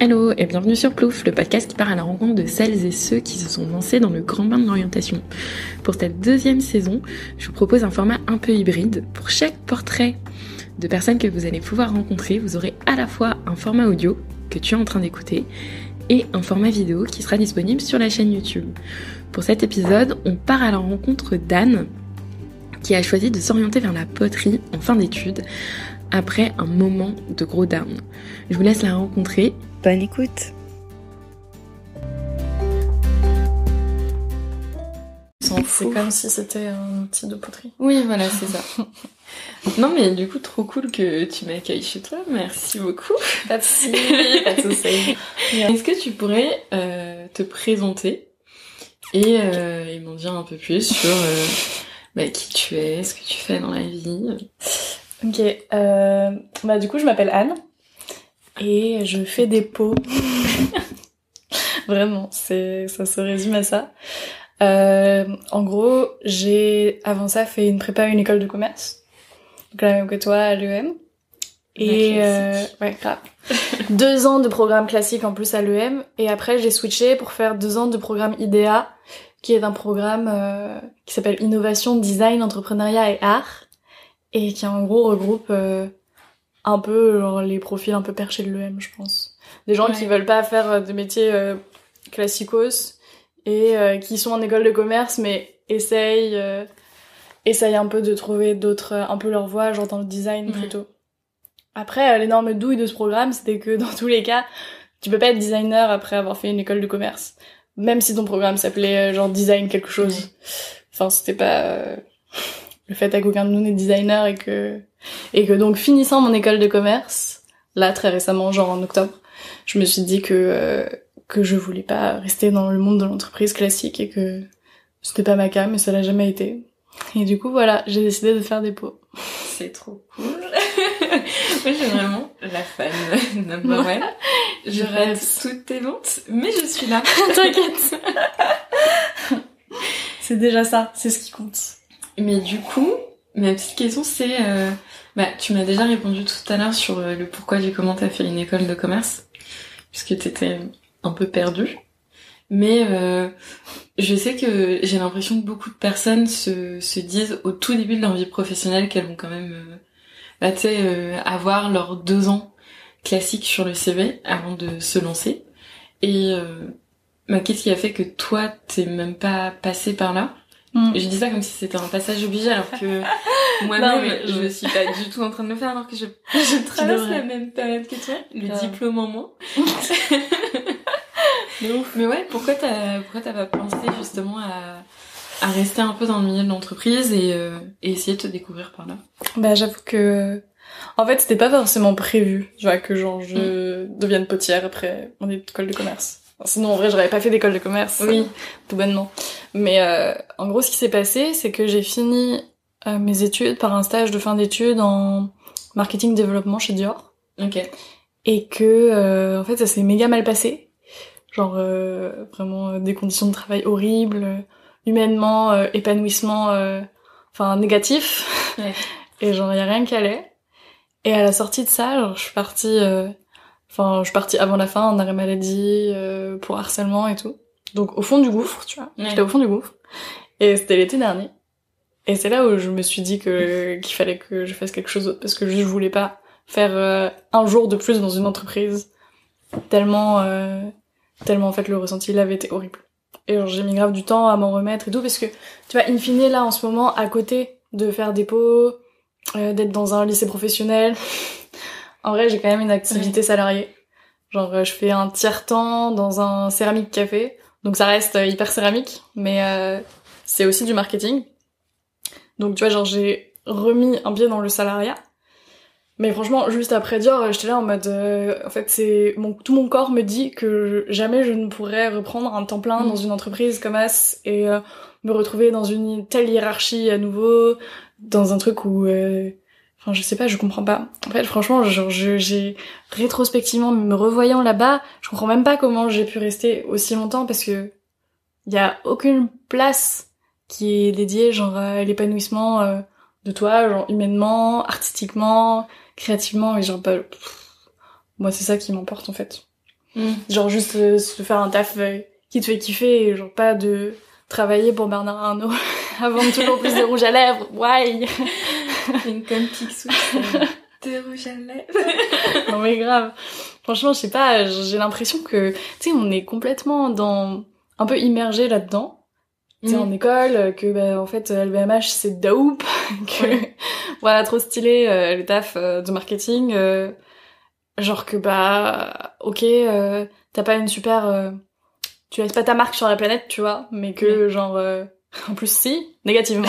Hello et bienvenue sur Plouf, le podcast qui part à la rencontre de celles et ceux qui se sont lancés dans le grand bain de l'orientation. Pour cette deuxième saison, je vous propose un format un peu hybride. Pour chaque portrait de personnes que vous allez pouvoir rencontrer, vous aurez à la fois un format audio que tu es en train d'écouter et un format vidéo qui sera disponible sur la chaîne YouTube. Pour cet épisode, on part à la rencontre d'Anne qui a choisi de s'orienter vers la poterie en fin d'études après un moment de gros down. Je vous laisse la rencontrer. Bonne écoute C'est comme si c'était un outil de poterie. Oui, voilà, c'est ça. non, mais du coup, trop cool que tu m'accueilles chez toi. Merci beaucoup. Pas de soucis, pas de soucis. Est-ce que tu pourrais euh, te présenter et, euh, et m'en dire un peu plus sur euh, bah, qui tu es, ce que tu fais dans la vie? Ok, euh, bah du coup je m'appelle Anne et je fais des pots. Vraiment, c'est ça se résume à ça. Euh, en gros, j'ai avant ça fait une prépa à une école de commerce, donc la même que toi à l'EM. Et euh, ouais, grave. deux ans de programme classique en plus à l'EM et après j'ai switché pour faire deux ans de programme IDEA, qui est un programme euh, qui s'appelle Innovation, Design, Entrepreneuriat et Art et qui en gros regroupe euh, un peu genre, les profils un peu perchés de l'EM, je pense. Des gens Ouais. qui veulent pas faire euh, des métiers euh, classicos et euh, qui sont en école de commerce mais essayent euh, essayent un peu de trouver d'autres euh, un peu leur voie genre dans le design plutôt. Après euh, l'énorme douille de ce programme, c'était que dans tous les cas, tu peux pas être designer après avoir fait une école de commerce. Même si ton programme s'appelait genre design quelque chose. Enfin, c'était pas euh, le fait à qu'aucun de nous n'est designer et que et que donc finissant mon école de commerce, là très récemment, genre en octobre, je me suis dit que euh, que je voulais pas rester dans le monde de l'entreprise classique et que c'était pas ma cam et ça l'a jamais été. Et du coup voilà, j'ai décidé de faire des pots. C'est trop cool. Moi, suis vraiment la fan number one. Je rêve. toutes tes ventes, mais je suis là. T'inquiète. c'est déjà ça, c'est ce qui compte. Mais du coup, ma petite question c'est, euh, bah, tu m'as déjà répondu tout à l'heure sur euh, le pourquoi du comment t'as fait une école de commerce, puisque t'étais un peu perdue. Mais euh, je sais que j'ai l'impression que beaucoup de personnes se, se disent au tout début de leur vie professionnelle qu'elles vont quand même, bah, tu avoir leurs deux ans classiques sur le CV avant de se lancer. Et bah, qu'est-ce qui a fait que toi t'es même pas passé par là? Mm. je dis ça comme si c'était un passage obligé alors que Non, moi-même mais je je- suis pas du tout en train de le faire alors que je, je traverse la même période que toi, le diplôme en moins. De ouf. Mais ouais, pourquoi t'as pourquoi t'as pas pensé justement à, à rester un peu dans le milieu de l'entreprise et, euh, et essayer de te découvrir par là? Bah j'avoue que en fait c'était pas forcément prévu, tu vois que genre je devienne potière après mon école de commerce. Sinon en vrai j'aurais pas fait d'école de commerce. Oui. tout bonnement. Mais euh, en gros ce qui s'est passé c'est que j'ai fini euh, mes études par un stage de fin d'études en marketing développement chez Dior Ok. et que euh, en fait ça s'est méga mal passé. Genre euh, vraiment euh, des conditions de travail horribles, euh, humainement euh, épanouissement euh, enfin négatif. Ouais. et genre y a rien qui allait. Et à la sortie de ça, genre je suis partie euh, enfin je suis partie avant la fin en arrêt maladie euh, pour harcèlement et tout. Donc au fond du gouffre, tu vois. Ouais. J'étais au fond du gouffre. Et c'était l'été dernier. Et c'est là où je me suis dit que qu'il fallait que je fasse quelque chose d'autre parce que je voulais pas faire euh, un jour de plus dans une entreprise tellement euh, tellement en fait le ressenti là avait été horrible. Et genre, j'ai mis grave du temps à m'en remettre et tout parce que tu vois in fine là en ce moment à côté de faire des pots, euh, d'être dans un lycée professionnel, en vrai j'ai quand même une activité salariée. Genre euh, je fais un tiers temps dans un céramique café, donc ça reste euh, hyper céramique, mais euh, c'est aussi du marketing. Donc tu vois genre j'ai remis un pied dans le salariat. Mais franchement, juste après Dior, euh, j'étais là en mode, euh, en fait, c'est mon tout mon corps me dit que jamais je ne pourrais reprendre un temps plein Mm. dans une entreprise comme As et euh, me retrouver dans une telle hiérarchie à nouveau, dans un truc où, euh, enfin, je sais pas, je comprends pas. En fait, franchement, genre, je- j'ai rétrospectivement me revoyant là-bas, je comprends même pas comment j'ai pu rester aussi longtemps parce que il y a aucune place qui est dédiée genre à l'épanouissement euh, de toi, genre humainement, artistiquement, créativement et genre bah, pff, moi c'est ça qui m'emporte en fait. Mm. Genre juste euh, se faire un taf euh, qui te fait kiffer et genre pas de travailler pour Bernard Arnault avant toujours plus de rouge à lèvres. Why? Une comme Picsou, de rouge à lèvres. Non mais grave. Franchement, je sais pas, j'ai l'impression que tu sais on est complètement dans un peu immergé là-dedans. Tu sais Mm. en école euh, que bah, en fait LVMH c'est dope que Ouais. voilà trop stylé euh, le taf euh, de marketing euh, genre que bah OK euh, t'as pas une super tu laisses pas ta marque sur la planète, tu vois, mais que genre en plus si négativement.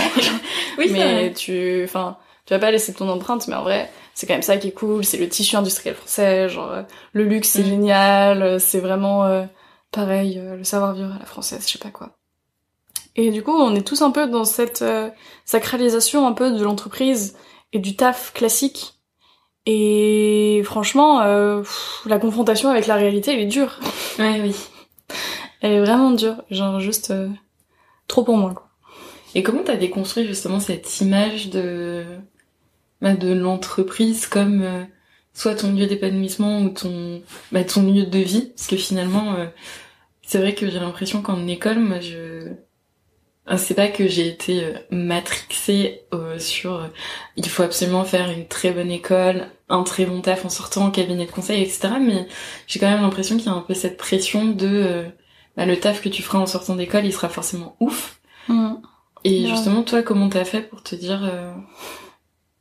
Oui, mais tu enfin tu vas pas laisser ton empreinte mais en vrai c'est quand même ça qui est cool c'est le tissu industriel français genre euh, le luxe c'est Mm. génial euh, c'est vraiment euh, pareil euh, le savoir vivre à la française je sais pas quoi et du coup on est tous un peu dans cette euh, sacralisation un peu de l'entreprise et du taf classique et franchement euh, pff, la confrontation avec la réalité elle est dure Ouais, oui. elle est vraiment dure genre juste euh, trop pour moi quoi. Et comment t'as déconstruit justement cette image de bah, de l'entreprise comme euh, soit ton lieu d'épanouissement ou ton bah, ton lieu de vie parce que finalement euh, c'est vrai que j'ai l'impression qu'en école moi je Ah, c'est pas que j'ai été euh, matrixée euh, sur euh, il faut absolument faire une très bonne école, un très bon taf en sortant en cabinet de conseil, etc. Mais j'ai quand même l'impression qu'il y a un peu cette pression de euh, bah, le taf que tu feras en sortant d'école, il sera forcément ouf. Et Ouais. justement, toi, comment t'as fait pour te dire, euh,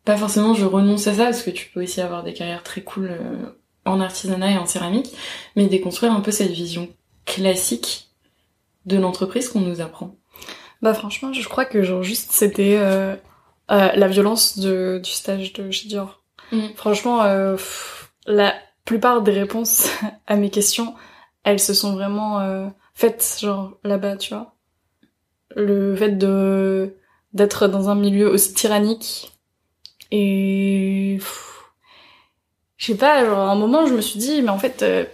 pas forcément je renonce à ça, parce que tu peux aussi avoir des carrières très cool euh, en artisanat et en céramique, mais déconstruire un peu cette vision classique de l'entreprise qu'on nous apprend. Bah franchement, je crois que genre juste c'était euh, euh, la violence de, du stage de chez Dior. Mhm. Franchement, euh, pff, la plupart des réponses à mes questions, elles se sont vraiment euh, faites genre là-bas, tu vois. Le fait de d'être dans un milieu aussi tyrannique et je sais pas, genre à un moment je me suis dit mais en fait euh,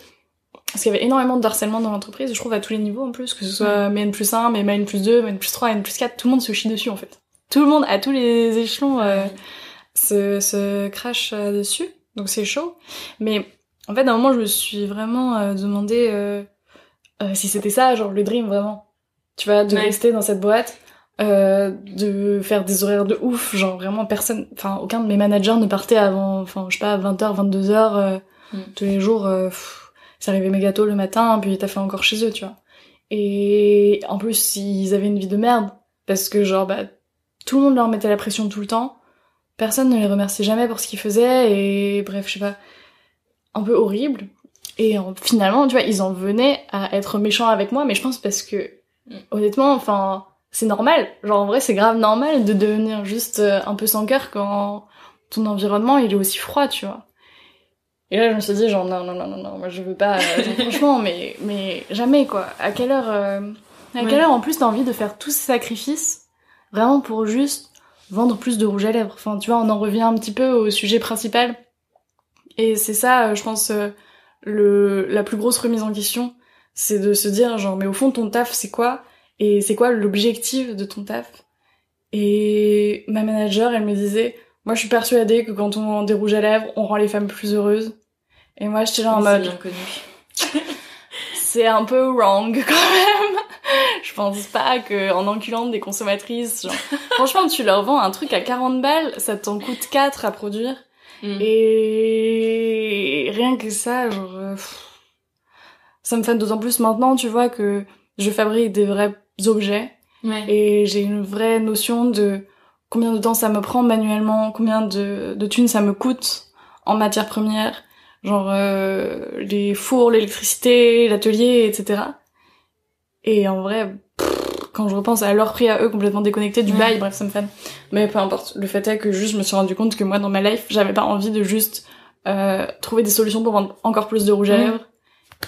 parce qu'il y avait énormément de harcèlement dans l'entreprise, je trouve à tous les niveaux en plus, que ce soit MN plus 1, mais MN plus 2, MN plus 3, MN plus 4, tout le monde se chie dessus en fait. Tout le monde, à tous les échelons, euh, se, se crache euh, dessus, donc c'est chaud. Mais en fait, à un moment, je me suis vraiment euh, demandé euh, euh, si c'était ça, genre le dream vraiment. Tu vois, de Ouais. rester dans cette boîte, euh, de faire des horaires de ouf, genre vraiment personne, enfin aucun de mes managers ne partait avant, enfin je sais pas, 20h, 22h, euh, Mm. tous les jours. euh, ça arrivait méga tôt le matin, puis t'as fait encore chez eux, tu vois. Et en plus, ils avaient une vie de merde, parce que genre, bah, tout le monde leur mettait la pression tout le temps, personne ne les remerciait jamais pour ce qu'ils faisaient, et bref, je sais pas, un peu horrible. Et en- finalement, tu vois, ils en venaient à être méchants avec moi, mais je pense parce que, Mm. honnêtement, enfin, c'est normal. Genre, en vrai, c'est grave normal de devenir juste euh, un peu sans cœur quand ton environnement, il est aussi froid, tu vois. Et là, je me suis dit, genre, non, non, non, non, non, moi, je veux pas, euh, genre, franchement, mais, mais jamais, quoi. À quelle heure, euh, à Ouais. quelle heure, en plus, t'as envie de faire tous ces sacrifices, vraiment pour juste vendre plus de rouge à lèvres? Enfin, tu vois, on en revient un petit peu au sujet principal. Et c'est ça, euh, je pense, le, la plus grosse remise en question, c'est de se dire, genre, mais au fond, ton taf, c'est quoi? Et c'est quoi l'objectif de ton taf? Et ma manager, elle me disait, moi, je suis persuadée que quand on des rouges à lèvres, on rend les femmes plus heureuses. Et moi, j'étais là en mode, c'est un peu wrong quand même. Je pense pas que en enculant des consommatrices, genre, franchement, tu leur vends un truc à 40 balles, ça t'en coûte 4 à produire. Mm. Et rien que ça, genre, euh, ça me fait d'autant plus maintenant, tu vois, que je fabrique des vrais objets Ouais. et j'ai une vraie notion de combien de temps ça me prend manuellement, combien de, de thunes ça me coûte en matière première, genre euh, les fours, l'électricité, l'atelier, etc. Et en vrai, pff, quand je repense à leur prix à eux complètement déconnectés du Ouais. bail, bref, ça me fait. Mais peu importe. Le fait est que juste je me suis rendu compte que moi dans ma life, j'avais pas envie de juste euh, trouver des solutions pour vendre encore plus de rouge à Ouais. lèvres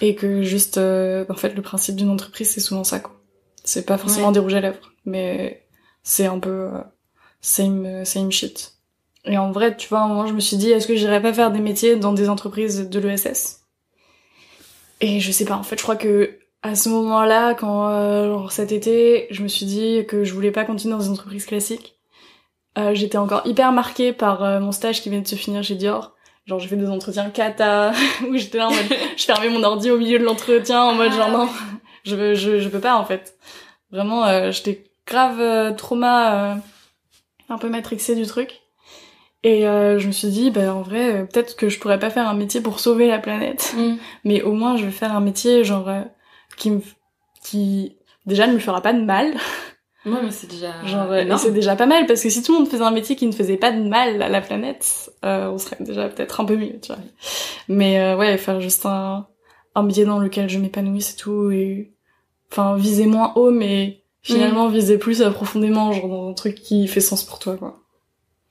et que juste euh, en fait le principe d'une entreprise c'est souvent ça quoi. C'est pas forcément Ouais. des rouges à lèvres, mais c'est un peu euh, same same shit. Et en vrai, tu vois, à un moment je me suis dit est-ce que j'irais pas faire des métiers dans des entreprises de l'ESS Et je sais pas, en fait, je crois que à ce moment-là, quand euh, genre cet été, je me suis dit que je voulais pas continuer dans une entreprise classique. Euh, J'étais encore hyper marquée par euh, mon stage qui vient de se finir chez Dior. Genre j'ai fait des entretiens cata où j'étais là en mode je fermais mon ordi au milieu de l'entretien en mode genre Ah, non, je veux je je peux pas en fait. Vraiment euh, j'étais grave euh, trauma euh, un peu matrixée du truc. Et euh, je me suis dit bah en vrai euh, peut-être que je pourrais pas faire un métier pour sauver la planète, Mm. mais au moins je vais faire un métier genre euh, qui me qui déjà ne me fera pas de mal. Ouais, mais c'est déjà. Genre, c'est déjà pas mal parce que si tout le monde faisait un métier qui ne faisait pas de mal à la planète, euh, on serait déjà peut-être un peu mieux, tu vois. Mais euh, ouais, faire juste un, un métier dans lequel je m'épanouis, c'est tout. Et enfin, viser moins haut, mais finalement viser plus profondément, genre dans un truc qui fait sens pour toi, quoi.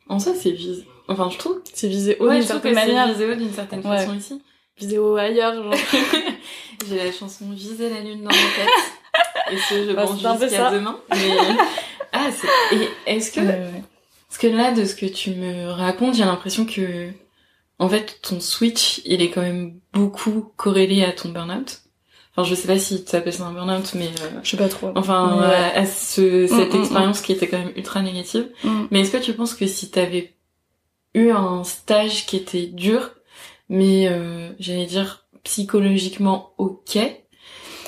En soi, c'est vise. Enfin, je trouve. C'est viser haut Ouais, d'une certaine manière. visé haut d'une certaine Ouais. façon ici. Viser haut ailleurs, genre. J'ai la chanson Viser la lune dans ma tête. Et ce, je Bah, pense jusqu'à demain. Mais... Ah, c'est... Et est-ce que... Ouais, ouais. Parce que là, de ce que tu me racontes, j'ai l'impression que... En fait, ton switch, il est quand même beaucoup corrélé à ton burn-out. Enfin, je sais pas si tu appelles ça un burn-out, mais... euh, Je sais pas trop. Enfin, Ouais. à, à ce, cette Mm, mm, expérience qui était quand même ultra négative. Mm. Mais est-ce que tu penses que si t'avais eu un stage qui était dur, mais euh, j'allais dire psychologiquement ok,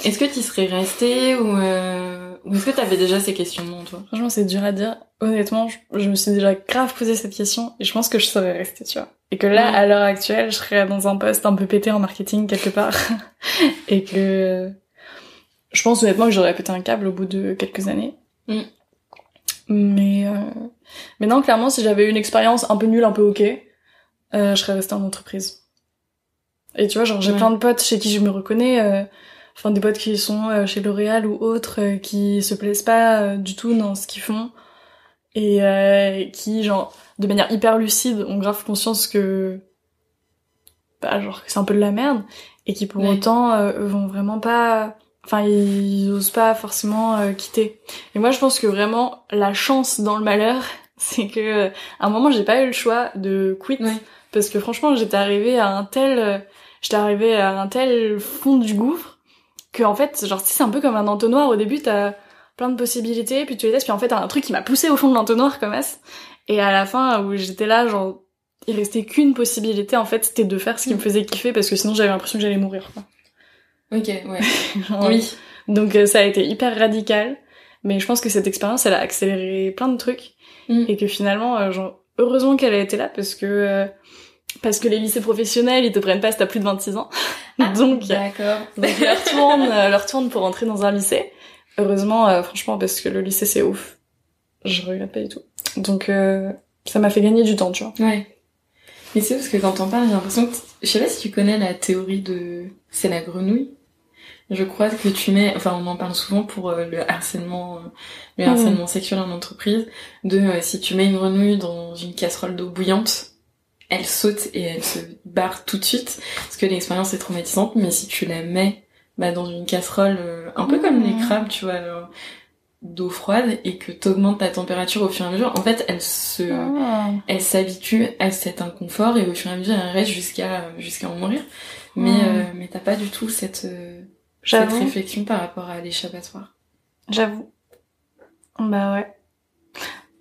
est-ce que tu serais resté ou, euh, ou est-ce que t'avais déjà ces questionnements toi? Franchement, c'est dur à dire. Honnêtement, je, je me suis déjà grave posé cette question et je pense que je serais restée, tu vois. Et que là, Ouais. à l'heure actuelle, je serais dans un poste un peu pété en marketing quelque part. et que je pense honnêtement que j'aurais pété un câble au bout de quelques années. Mm. Mais, euh... mais non, clairement, si j'avais eu une expérience un peu nulle, un peu ok, euh, je serais restée en entreprise. Et tu vois, genre, j'ai Ouais. plein de potes chez qui je me reconnais, euh, enfin des potes qui sont euh, chez L'Oréal ou autres, euh, qui se plaisent pas euh, du tout dans ce qu'ils font et euh, qui, genre, de manière hyper lucide, ont grave conscience que, bah, genre, c'est un peu de la merde et qui pour Ouais. autant euh, vont vraiment pas, enfin, ils osent pas forcément euh, quitter. Et moi, je pense que vraiment la chance dans le malheur, c'est que à un moment, j'ai pas eu le choix de quit Ouais. parce que franchement, j'étais arrivée à un tel, j'étais arrivée à un tel fond du gouffre que en fait, genre, c'est un peu comme un entonnoir. Au début, t'as plein de possibilités, puis tu les testes, puis en fait, t'as un truc qui m'a poussé au fond de l'entonnoir comme ça. Et à la fin, où j'étais là, genre, il restait qu'une possibilité, en fait, c'était de faire ce qui me faisait kiffer, parce que sinon j'avais l'impression que j'allais mourir, quoi. Ok, ouais. Genre, Oui. Donc euh, ça a été hyper radical, mais je pense que cette expérience, elle a accéléré plein de trucs, Mm. et que finalement, euh, genre, heureusement qu'elle a été là, parce que... euh, parce que les lycées professionnels, ils te prennent pas si t'as plus de 26 ans. donc, D'accord. donc leur tourne, euh, leur tourne pour entrer dans un lycée. Heureusement, euh, franchement, parce que le lycée c'est ouf. Je regrette pas du tout. Donc euh, ça m'a fait gagner du temps, tu vois. Ouais. Mais c'est parce que quand on parle, j'ai l'impression que... Je sais pas si tu connais la théorie de... C'est la grenouille. Je crois que tu mets... Enfin, on en parle souvent pour euh, le harcèlement... le Mhm. harcèlement sexuel en entreprise. De si tu mets une grenouille dans une casserole d'eau bouillante, elle saute et elle se barre tout de suite. Parce que l'expérience est traumatisante. Mais si tu la mets bah, dans une casserole... euh, un peu comme les Mhm. crabes, tu vois... d'eau froide et que t'augmentes ta température au fur et à mesure, en fait, elle se, Ah. elle s'habitue à cet inconfort et au fur et à mesure elle reste jusqu'à jusqu'à en mourir mais Hmm. euh, mais t'as pas du tout cette euh, cette réflexion par rapport à l'échappatoire j'avoue. Bah ouais.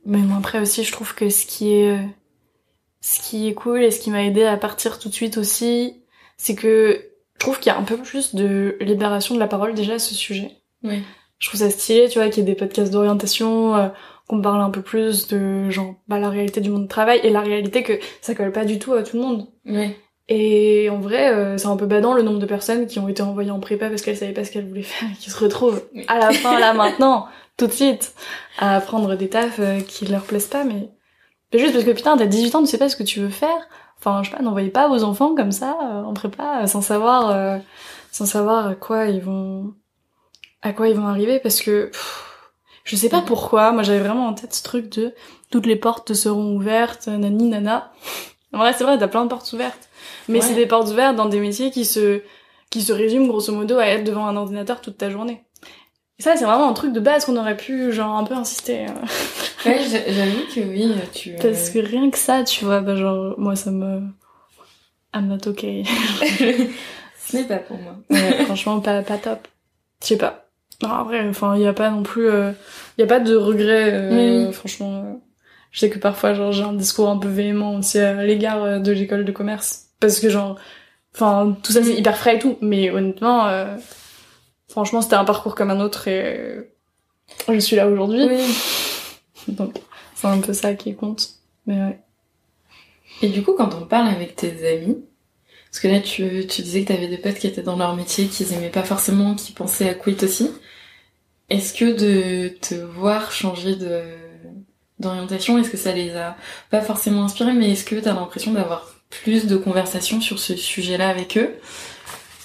Mais bon, après aussi, je trouve que ce qui est, euh, ce qui est cool et ce qui m'a aidé à partir tout de suite aussi, c'est que je trouve qu'il y a un peu plus de libération de la parole déjà à ce sujet. oui je trouve ça stylé, tu vois, qu'il y ait des podcasts d'orientation, euh, qu'on parle un peu plus de genre bah, la réalité du monde du travail et la réalité que ça colle pas du tout à tout le monde. oui Et en vrai, euh, c'est un peu badant le nombre de personnes qui ont été envoyées en prépa parce qu'elles savaient pas ce qu'elles voulaient faire et qui se retrouvent Oui. à la fin, là maintenant, tout de suite, à prendre des tafs euh, qui leur plaisent pas, mais juste parce que putain, t'as 18 ans, tu sais pas ce que tu veux faire. Enfin, je sais pas, n'envoyez pas vos enfants comme ça euh, en prépa euh, sans savoir, euh, sans savoir à quoi ils vont, à quoi ils vont arriver parce que pff, je sais pas Mhm. pourquoi. Moi, j'avais vraiment en tête ce truc de toutes les portes te seront ouvertes, nani nana. En vrai, c'est vrai, t'as plein de portes ouvertes. Mais Ouais. c'est des portes ouvertes dans des métiers qui se, qui se résument grosso modo à être devant un ordinateur toute ta journée. Et ça, c'est vraiment un truc de base qu'on aurait pu, genre, un peu insister. Euh. ouais j'avoue que oui tu euh, Parce que rien que ça, tu vois, bah genre, moi, ça me... I'm not okay. ce n'est pas pour moi Ouais, franchement, pas, pas top. Je sais pas. Non, après, enfin, il y a pas non plus... Il y a pas de regret, euh, Oui, franchement. euh, Je sais que parfois, genre, j'ai un discours un peu véhément aussi à l'égard euh, de l'école de commerce. Parce que, genre, enfin, tout ça, c'est hyper frais et tout. Mais honnêtement, euh, franchement, c'était un parcours comme un autre et euh, je suis là aujourd'hui. Oui. Donc, c'est un peu ça qui compte. Mais ouais. Et du coup, quand on parle avec tes amis, parce que là, tu, tu disais que t'avais des potes qui étaient dans leur métier, qu'ils aimaient pas forcément, qui pensaient à quit aussi. Est-ce que de te voir changer de d'orientation, est-ce que ça les a pas forcément inspirés, mais est-ce que t'as l'impression d'avoir plus de conversations sur ce sujet-là avec eux?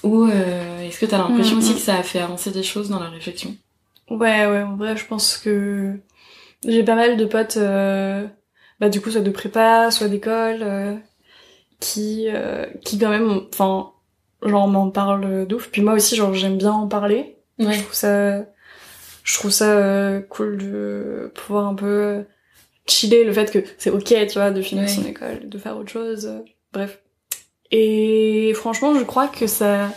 Ou euh, est-ce que t'as l'impression Mm, aussi que ça a fait avancer des choses dans la réflexion? Ouais, ouais, en vrai, je pense que j'ai pas mal de potes, euh, bah du coup, soit de prépa, soit d'école, euh, qui, euh, qui quand même, enfin, genre m'en parlent d'ouf. Puis moi aussi, genre, j'aime bien en parler. Je Ouais. trouve ça, je trouve ça euh, cool de pouvoir un peu chiller le fait que c'est ok, tu vois, de finir Ouais. son école, de faire autre chose, euh, bref. Et franchement, je crois que ça,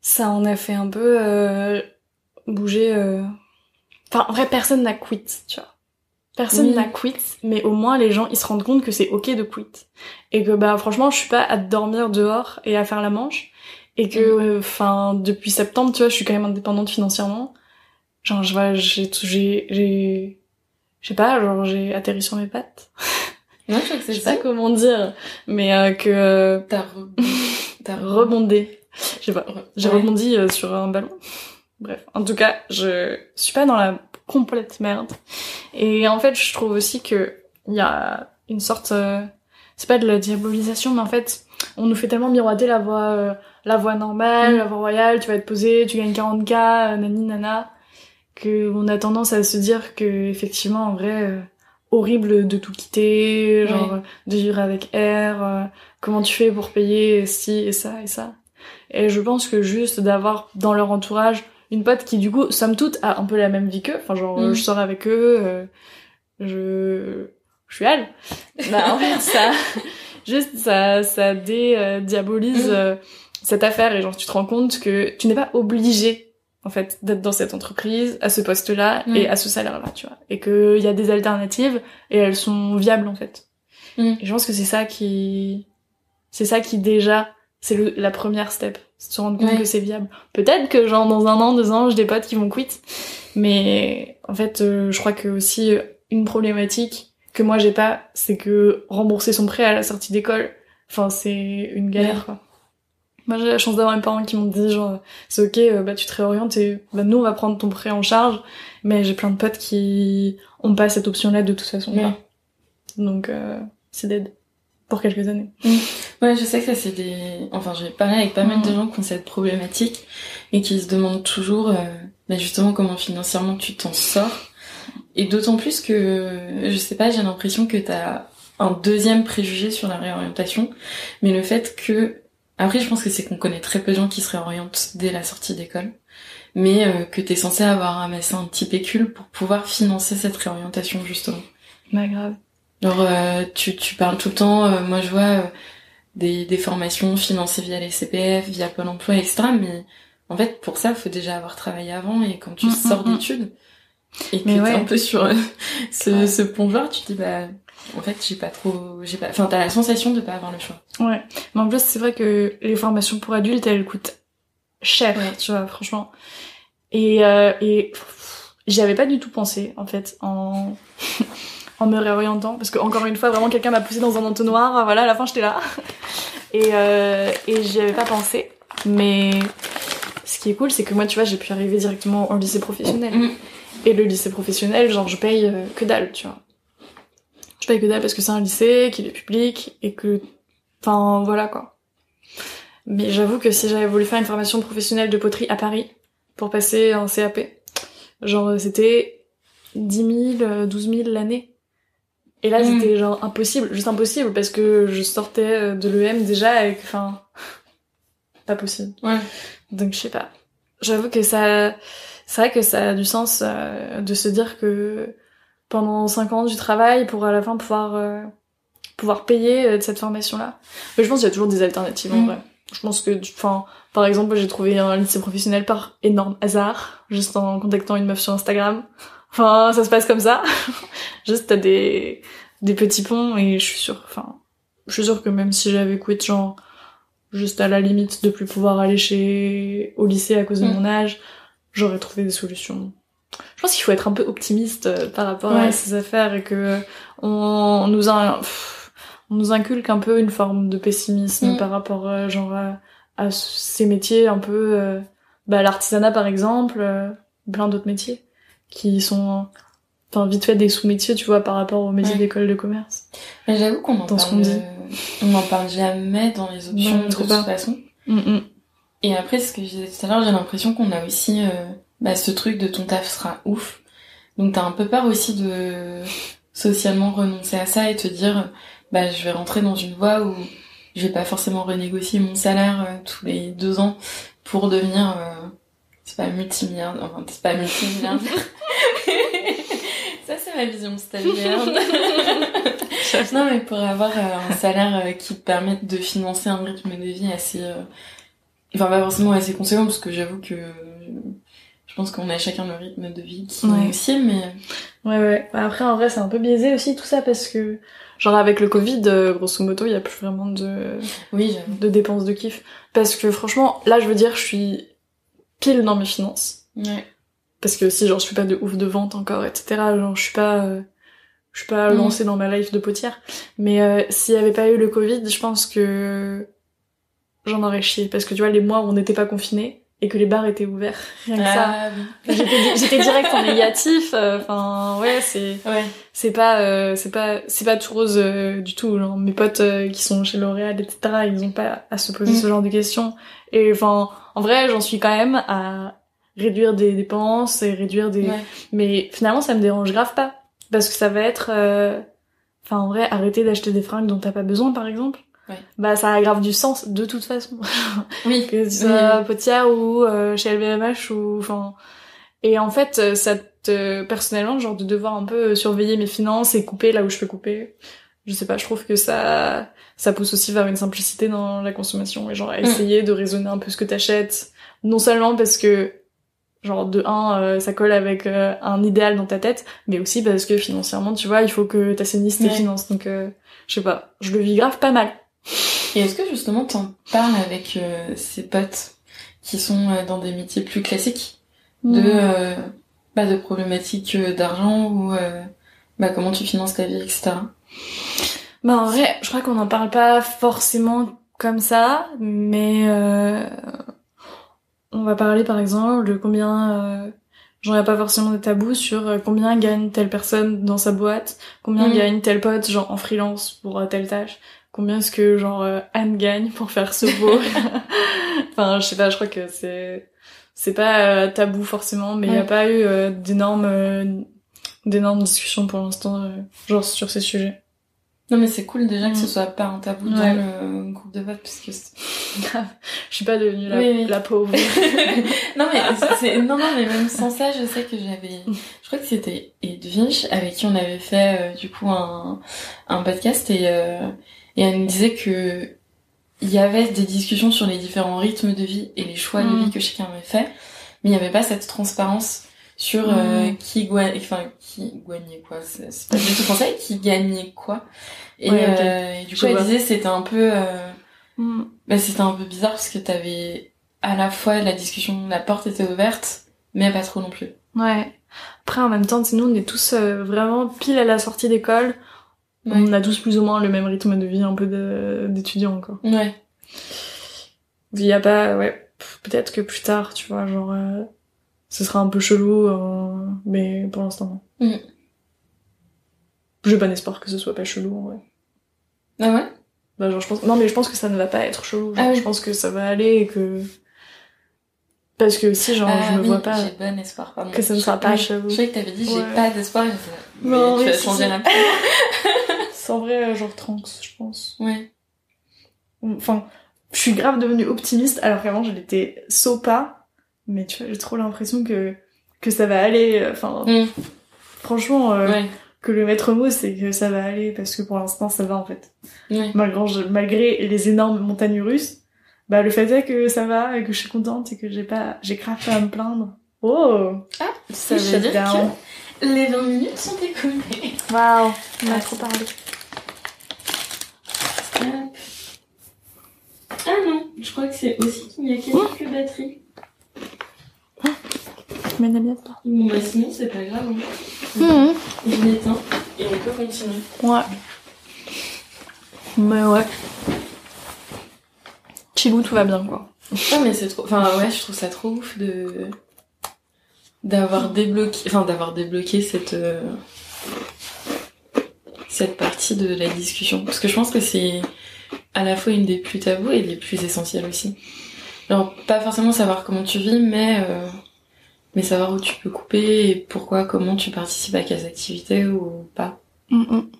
ça en a fait un peu euh, bouger. Enfin, en vrai, personne n'a quit, tu vois. Personne Oui. n'a quit, mais au moins les gens ils se rendent compte que c'est ok de quit et que bah franchement, je suis pas à dormir dehors et à faire la manche et que Mm. euh, enfin depuis septembre, tu vois, je suis quand même indépendante financièrement. Genre je vois j'ai j'ai j'ai je sais pas, genre j'ai atterri sur mes pattes. Non, je crois que c'est ça. comment dire, mais euh, que euh, T'as re... rebondé. Je sais pas, j'ai Ouais. rebondi euh, sur un ballon. Bref, en tout cas, je suis pas dans la complète merde. Et en fait, je trouve aussi que il y a une sorte, euh, c'est pas de la diabolisation, mais en fait, on nous fait tellement miroiter la voie, euh, la voie normale, Mm. la voie royale. Tu vas être posé, tu gagnes 40k, euh, nani nana, que on a tendance à se dire que effectivement, en vrai, euh, horrible de tout quitter, genre de vivre avec R. euh, comment tu fais pour payer ci et ça et ça. Et je pense que juste d'avoir dans leur entourage une pote qui du coup, somme toute, a un peu la même vie qu'eux. Enfin genre, Mm. je sors avec eux, euh, je je suis elle. Bah en fait ça, juste ça ça dédiabolise Mm. euh, cette affaire et genre tu te rends compte que tu n'es pas obligé en fait d'être dans cette entreprise à ce poste-là Mm. et à ce salaire-là, tu vois. Et qu'il y a des alternatives et elles sont viables en fait. Mm. Et je pense que c'est ça qui c'est ça qui déjà c'est le- la première step, c'est de se rendre compte Ouais. que c'est viable. Peut-être que genre dans un an, deux ans, j'ai des potes qui vont quit, mais en fait, euh, je crois que aussi euh, une problématique que moi j'ai pas, c'est que rembourser son prêt à la sortie d'école, enfin c'est une galère Ouais. quoi. Moi j'ai la chance d'avoir mes parents qui m'ont dit genre c'est ok, euh, bah tu te réorientes et bah nous on va prendre ton prêt en charge, mais j'ai plein de potes qui ont pas cette option-là de toute façon. Ouais. Donc euh, c'est dead pour quelques années. Ouais, je sais que ça c'est des... Enfin, j'ai parlé avec pas mal de Mm. gens qui ont cette problématique et qui se demandent toujours, euh, bah, justement, comment financièrement tu t'en sors. Et d'autant plus que, je sais pas, j'ai l'impression que t'as un deuxième préjugé sur la réorientation, mais le fait que... Après, je pense que c'est qu'on connaît très peu de gens qui se réorientent dès la sortie d'école, mais euh, que t'es censé avoir ramassé un petit pécule pour pouvoir financer cette réorientation, justement. Bah grave. Genre, euh, tu, tu parles tout le temps, euh, moi je vois euh, des, des formations financées via les CPF, via Pôle emploi, etc. Mais en fait, pour ça, il faut déjà avoir travaillé avant et quand tu Mm, sors mm, mm. d'études et que t'es un peu sur euh, ce, Ouais. ce plongeoir, tu te dis, bah, en fait, j'ai pas trop, j'ai pas, enfin, t'as la sensation de pas avoir le choix. Ouais. Mais en plus, c'est vrai que les formations pour adultes, elles coûtent cher, Ouais. tu vois, franchement. Et, euh, et j'y avais pas du tout pensé, en fait, en, en me réorientant. Parce que, encore une fois, vraiment, quelqu'un m'a poussé dans un entonnoir. Voilà, à la fin, j'étais là. Et, euh, et j'y avais pas pensé. Mais ce qui est cool, c'est que moi, tu vois, j'ai pu arriver directement en lycée professionnel. Mm. Et le lycée professionnel, genre, je paye euh, que dalle, tu vois. Je paye que dalle parce que c'est un lycée, qu'il est public, et que... Enfin, voilà, quoi. Mais j'avoue que si j'avais voulu faire une formation professionnelle de poterie à Paris, pour passer un CAP, genre, c'était 10 000, euh, 12 000 l'année. Et là, Mm. c'était genre impossible, juste impossible, parce que je sortais euh, de l'EM déjà avec, enfin, pas possible. Ouais. Donc je sais pas. J'avoue que ça, c'est vrai que ça a du sens euh, de se dire que pendant 5 ans du travail pour à la fin pouvoir euh, pouvoir payer euh, de cette formation-là. Mais je pense qu'il y a toujours des alternatives en Mm. vrai. Je pense que, enfin, par exemple, j'ai trouvé un lycée professionnel par énorme hasard, juste en contactant une meuf sur Instagram. Enfin, ça se passe comme ça. Juste, t'as des, des petits ponts et je suis sûre, enfin, je suis sûre que même si j'avais quitté, genre, juste à la limite de plus pouvoir aller chez, au lycée à cause de Mm. mon âge, j'aurais trouvé des solutions. Je pense qu'il faut être un peu optimiste euh, par rapport à ces affaires et que on, nous a, on nous inculque un peu une forme de pessimisme Mm. par rapport, euh, genre, à, à ces métiers un peu, euh, bah, l'artisanat par exemple, plein d'autres métiers qui sont, enfin, vite fait des sous-métiers, tu vois, par rapport aux métiers Ouais. d'école de commerce. Mais j'avoue qu'on en Dans ce parle, qu'on dit. euh, on n'en parle jamais dans les options Non, de toute pas. façon. Mm, mm. Et après, ce que je disais tout à l'heure, j'ai l'impression qu'on a aussi euh, bah, ce truc de ton taf sera ouf. Donc t'as un peu peur aussi de socialement renoncer à ça et te dire bah je vais rentrer dans une voie où je vais pas forcément renégocier mon salaire euh, tous les deux ans pour devenir euh, c'est pas multimilliardaire enfin c'est pas multimilliardaire ça c'est ma vision stagiaire non mais pour avoir euh, un salaire euh, qui te permette de financer un rythme de vie assez euh, enfin pas forcément assez conséquent parce que j'avoue que je pense qu'on a chacun le rythme de vie qui Ouais. est aussi mais Ouais, ouais. Bah, Après, en vrai, c'est un peu biaisé aussi tout ça parce que, genre, avec le Covid, grosso modo, il y a plus vraiment de, oui de dépenses de kiff. Parce que franchement, là, je veux dire, je suis pile dans mes finances. ouais Parce que aussi, genre, je fais pas de ouf de vente encore, etc. Genre, je suis pas, euh, je suis pas Mhm. lancée dans ma life de potière. Mais euh, s'il y avait pas eu le Covid, je pense que j'en aurais chié. Parce que tu vois, les mois où on n'était pas confinés et que les bars étaient ouverts, rien que ça. ah oui J'étais direct en négatif. euh, Enfin, ouais, c'est ouais c'est pas euh, c'est pas c'est pas tout rose euh, du tout. Genre, mes potes euh, qui sont chez L'Oréal, etc. Ils ont pas à se poser Mm. ce genre de questions. Et enfin, en vrai, j'en suis quand même à réduire des dépenses et réduire des. ouais Mais finalement, ça me dérange grave pas parce que ça va être. euh, Enfin, en vrai, arrêter d'acheter des fringues dont t'as pas besoin, par exemple. Ouais. Bah, ça a grave du sens de toute façon. oui que tu sois oui. potière ou euh, chez LVMH ou enfin et en fait euh, ça te personnellement genre de devoir un peu surveiller mes finances et couper là où je peux couper je sais pas je trouve que ça ça pousse aussi vers une simplicité dans la consommation et genre à Mm. essayer de raisonner un peu ce que t'achètes non seulement parce que genre de un euh, ça colle avec euh, un idéal dans ta tête mais aussi parce que financièrement tu vois il faut que t'assainisses tes Ouais. finances donc euh, je sais pas je le vis grave pas mal Et est-ce que justement t'en parles avec euh, ces potes qui sont euh, dans des métiers plus classiques de euh, bah, de problématiques d'argent ou bah comment tu finances ta vie etc. Bah en vrai, je crois qu'on n'en parle pas forcément comme ça, mais on va parler par exemple de combien, a pas forcément de tabou sur combien gagne telle personne dans sa boîte, combien Mhm. gagne tel pote genre en freelance pour telle tâche, combien est-ce que genre euh, Anne gagne pour faire ce beau. enfin je sais pas, je crois que c'est c'est pas euh, tabou forcément, mais il y a pas eu euh, d'énormes euh, d'énormes discussions pour l'instant euh, genre sur ces sujets. Non mais c'est cool déjà que ce Mm. soit pas un tabou Ouais. dans le groupe de vote parce que c'est- Je suis pas devenue la, Oui, oui. la pauvre. non mais non non mais même sans ça je sais que j'avais je crois que c'était Edwige avec qui on avait fait euh, du coup un un podcast et euh, et elle nous disait que il y avait des discussions sur les différents rythmes de vie et les choix de Mm. vie que chacun avait fait mais il n'y avait pas cette transparence sur euh, Mm. qui gagnait enfin qui gagnait quoi c'est pas du tout français qui gagnait quoi et, Ouais, euh, et du coup elle disait c'était un peu euh, Mm. bah, c'était un peu bizarre parce que t'avais à la fois la discussion, la porte était ouverte, mais pas trop non plus. Ouais. Après, en même temps, nous, on est tous euh, vraiment pile à la sortie d'école. On a tous plus ou moins le même rythme de vie, un peu d'étudiants, quoi. Ouais. Il y a pas, ouais, peut-être que plus tard, tu vois, genre, euh, ce sera un peu chelou, euh, mais pour l'instant, non. Mm. J'ai bon espoir que ce soit pas chelou, en vrai. Ah ouais? Bah, genre, je pense, non, mais je pense que ça ne va pas être chelou. Genre, Ah oui. Je pense que ça va aller et que, parce que si, genre, Ah je me oui, vois pas. J'ai bon espoir, pardon. que ça ne sera pas chelou. Je savais que t'avais dit j'ai Ouais. pas d'espoir, mais Non, tu oui, vas changer la C'est en vrai, euh, genre, tranks, je pense. Ouais. Enfin, je suis grave devenue optimiste alors qu'avant je l'étais so pas. Mais tu vois, j'ai trop l'impression que que ça va aller. euh, Enfin, Mm. franchement, euh, Ouais. que le maître mot c'est que ça va aller parce que pour l'instant ça va en fait. Ouais. Malgré, malgré les énormes montagnes russes, bah le fait est que ça va et que je suis contente et que j'ai pas, j'ai grave pas à me plaindre. Oh, Ah, ça être dire down. Les 20 minutes sont écoulées. Waouh, on a Ah, trop parlé. Hop. Ah non, je crois que c'est aussi qu'il n'y a quelques batteries. Mais n'aime bien pas. Bon bah sinon c'est pas grave. hein. On éteint et on peut continuer. Ouais. Mais ouais. Chilou, tout va bien, quoi. Mais c'est trop... Enfin ouais, je trouve ça trop ouf de... D'avoir débloqué... Enfin d'avoir débloqué cette... euh, Cette partie de la discussion. Parce que je pense que c'est à la fois une des plus tabous et des plus essentielles aussi. Genre pas forcément savoir comment tu vis, mais... euh, Mais savoir où tu peux couper et pourquoi, comment tu participes à quelles activités ou pas. Mhm.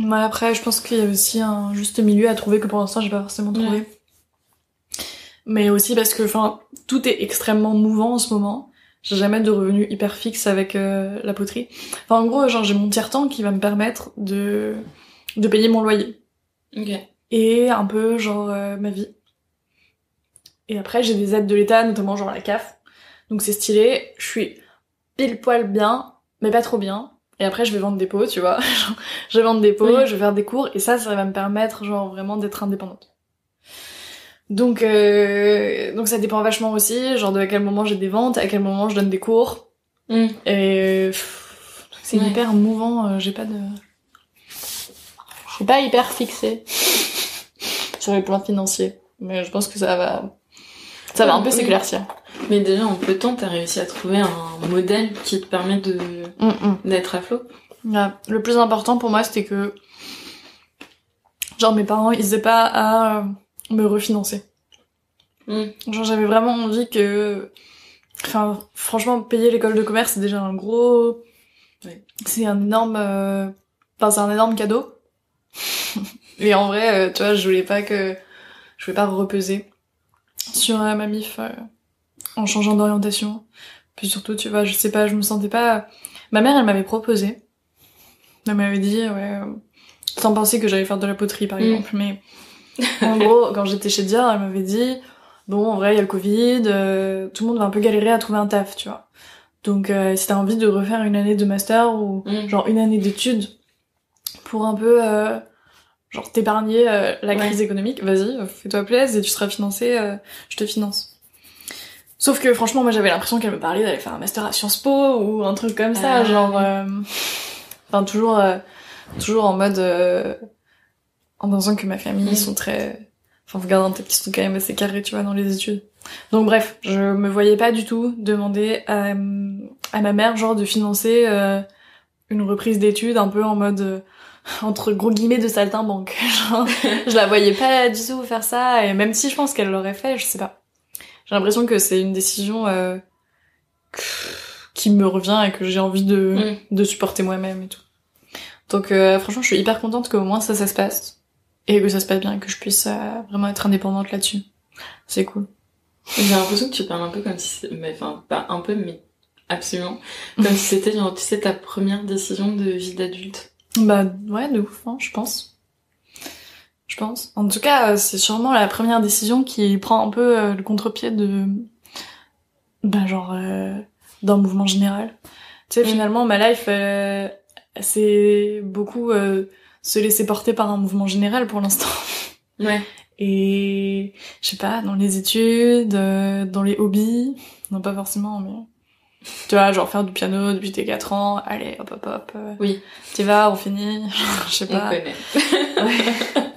Ouais, après, je pense qu'il y a aussi un juste milieu à trouver que pour l'instant, j'ai pas forcément trouvé. Mais aussi parce que, enfin, tout est extrêmement mouvant en ce moment. J'ai jamais de revenus hyper fixe avec euh, la poterie. Enfin, en gros, genre, j'ai mon tiers-temps qui va me permettre de, de payer mon loyer. Et un peu, genre, euh, ma vie. Et après, j'ai des aides de l'État, notamment genre la CAF. Donc c'est stylé. Je suis pile poil bien, mais pas trop bien. Et après, je vais vendre des pots, tu vois. Je vais vendre des pots, Oui. je vais faire des cours, et ça, ça va me permettre, genre, vraiment d'être indépendante. Donc, euh, donc ça dépend vachement aussi, genre de à quel moment j'ai des ventes, à quel moment je donne des cours. Hmm. Et c'est Ouais. hyper mouvant, euh, j'ai pas de... Je suis pas hyper fixée sur les plans financiers. Mais je pense que ça va... Ça va un peu Oui. Mais déjà en peu de temps, t'as réussi à trouver un modèle qui te permet de d'être à flot. Ouais. Le plus important pour moi, c'était que... Genre mes parents, ils aient pas à euh, me refinancer. Mm. Genre j'avais vraiment envie que... Enfin, franchement, payer l'école de commerce, c'est déjà un gros... Ouais. C'est un énorme... euh, Enfin, c'est un énorme cadeau. Et en vrai, euh, tu vois, je voulais pas que... Je voulais pas repeser sur ma mif en changeant d'orientation. Puis surtout, tu vois, je sais pas, je me sentais pas... Ma mère, elle m'avait proposé. Elle m'avait dit, ouais... euh, Sans penser que j'allais faire de la poterie, par Mm. exemple. Mais en gros, quand j'étais chez Dior, elle m'avait dit... Bon, en vrai, il y a le Covid, euh, tout le monde va un peu galérer à trouver un taf, tu vois. Donc, euh, si t'as envie de refaire une année de master ou Mm. genre une année d'études pour un peu euh, genre t'épargner euh, la Ouais. crise économique, vas-y, fais-toi plaisir et tu seras financé, euh, je te finance. Sauf que franchement, moi j'avais l'impression qu'elle me parlait d'aller faire un master à Sciences Po ou un truc comme ça, Ah. genre euh, enfin toujours euh, toujours en mode euh, en pensant que ma famille Mm. sont très enfin vous gardez un petit truc quand même assez carré, tu vois, dans les études. Donc bref, je me voyais pas du tout demander à, à ma mère genre de financer euh, une reprise d'études un peu en mode euh, entre gros guillemets de saltimbanque. Genre, je la voyais pas du tout faire ça et même si je pense qu'elle l'aurait fait, je sais pas. J'ai l'impression que c'est une décision euh, qui me revient et que j'ai envie de, Mm. de supporter moi-même et tout. Donc euh, franchement, je suis hyper contente qu'au moins ça, ça se passe et que ça se passe bien et que je puisse euh, vraiment être indépendante là-dessus. C'est cool. J'ai l'impression que tu parles un peu comme si, mais enfin pas un peu, mais absolument, comme si c'était genre tu sais ta première décision de vie d'adulte. Bah ouais, de ouf, hein, je pense. Je pense. En tout cas, euh, c'est sûrement la première décision qui prend un peu euh, le contre-pied de... Bah genre... euh, d'un mouvement général. Tu sais, Mm. finalement, ma life, euh, c'est beaucoup euh, se laisser porter par un mouvement général pour l'instant. Ouais. Et je sais pas, dans les études, euh, dans les hobbies, non pas forcément, mais tu vois, genre faire du piano depuis tes 4 ans, allez, hop hop hop, Oui. t'y vas, on finit, je sais On pas, connaît. Ouais.